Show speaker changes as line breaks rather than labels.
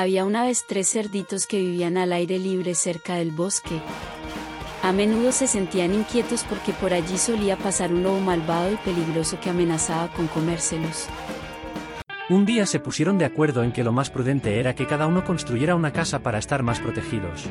Había una vez tres cerditos que vivían al aire libre cerca del bosque. A menudo se sentían inquietos porque por allí solía pasar un lobo malvado y peligroso que amenazaba con comérselos.
Un día se pusieron de acuerdo en que lo más prudente era que cada uno construyera una casa para estar más protegidos.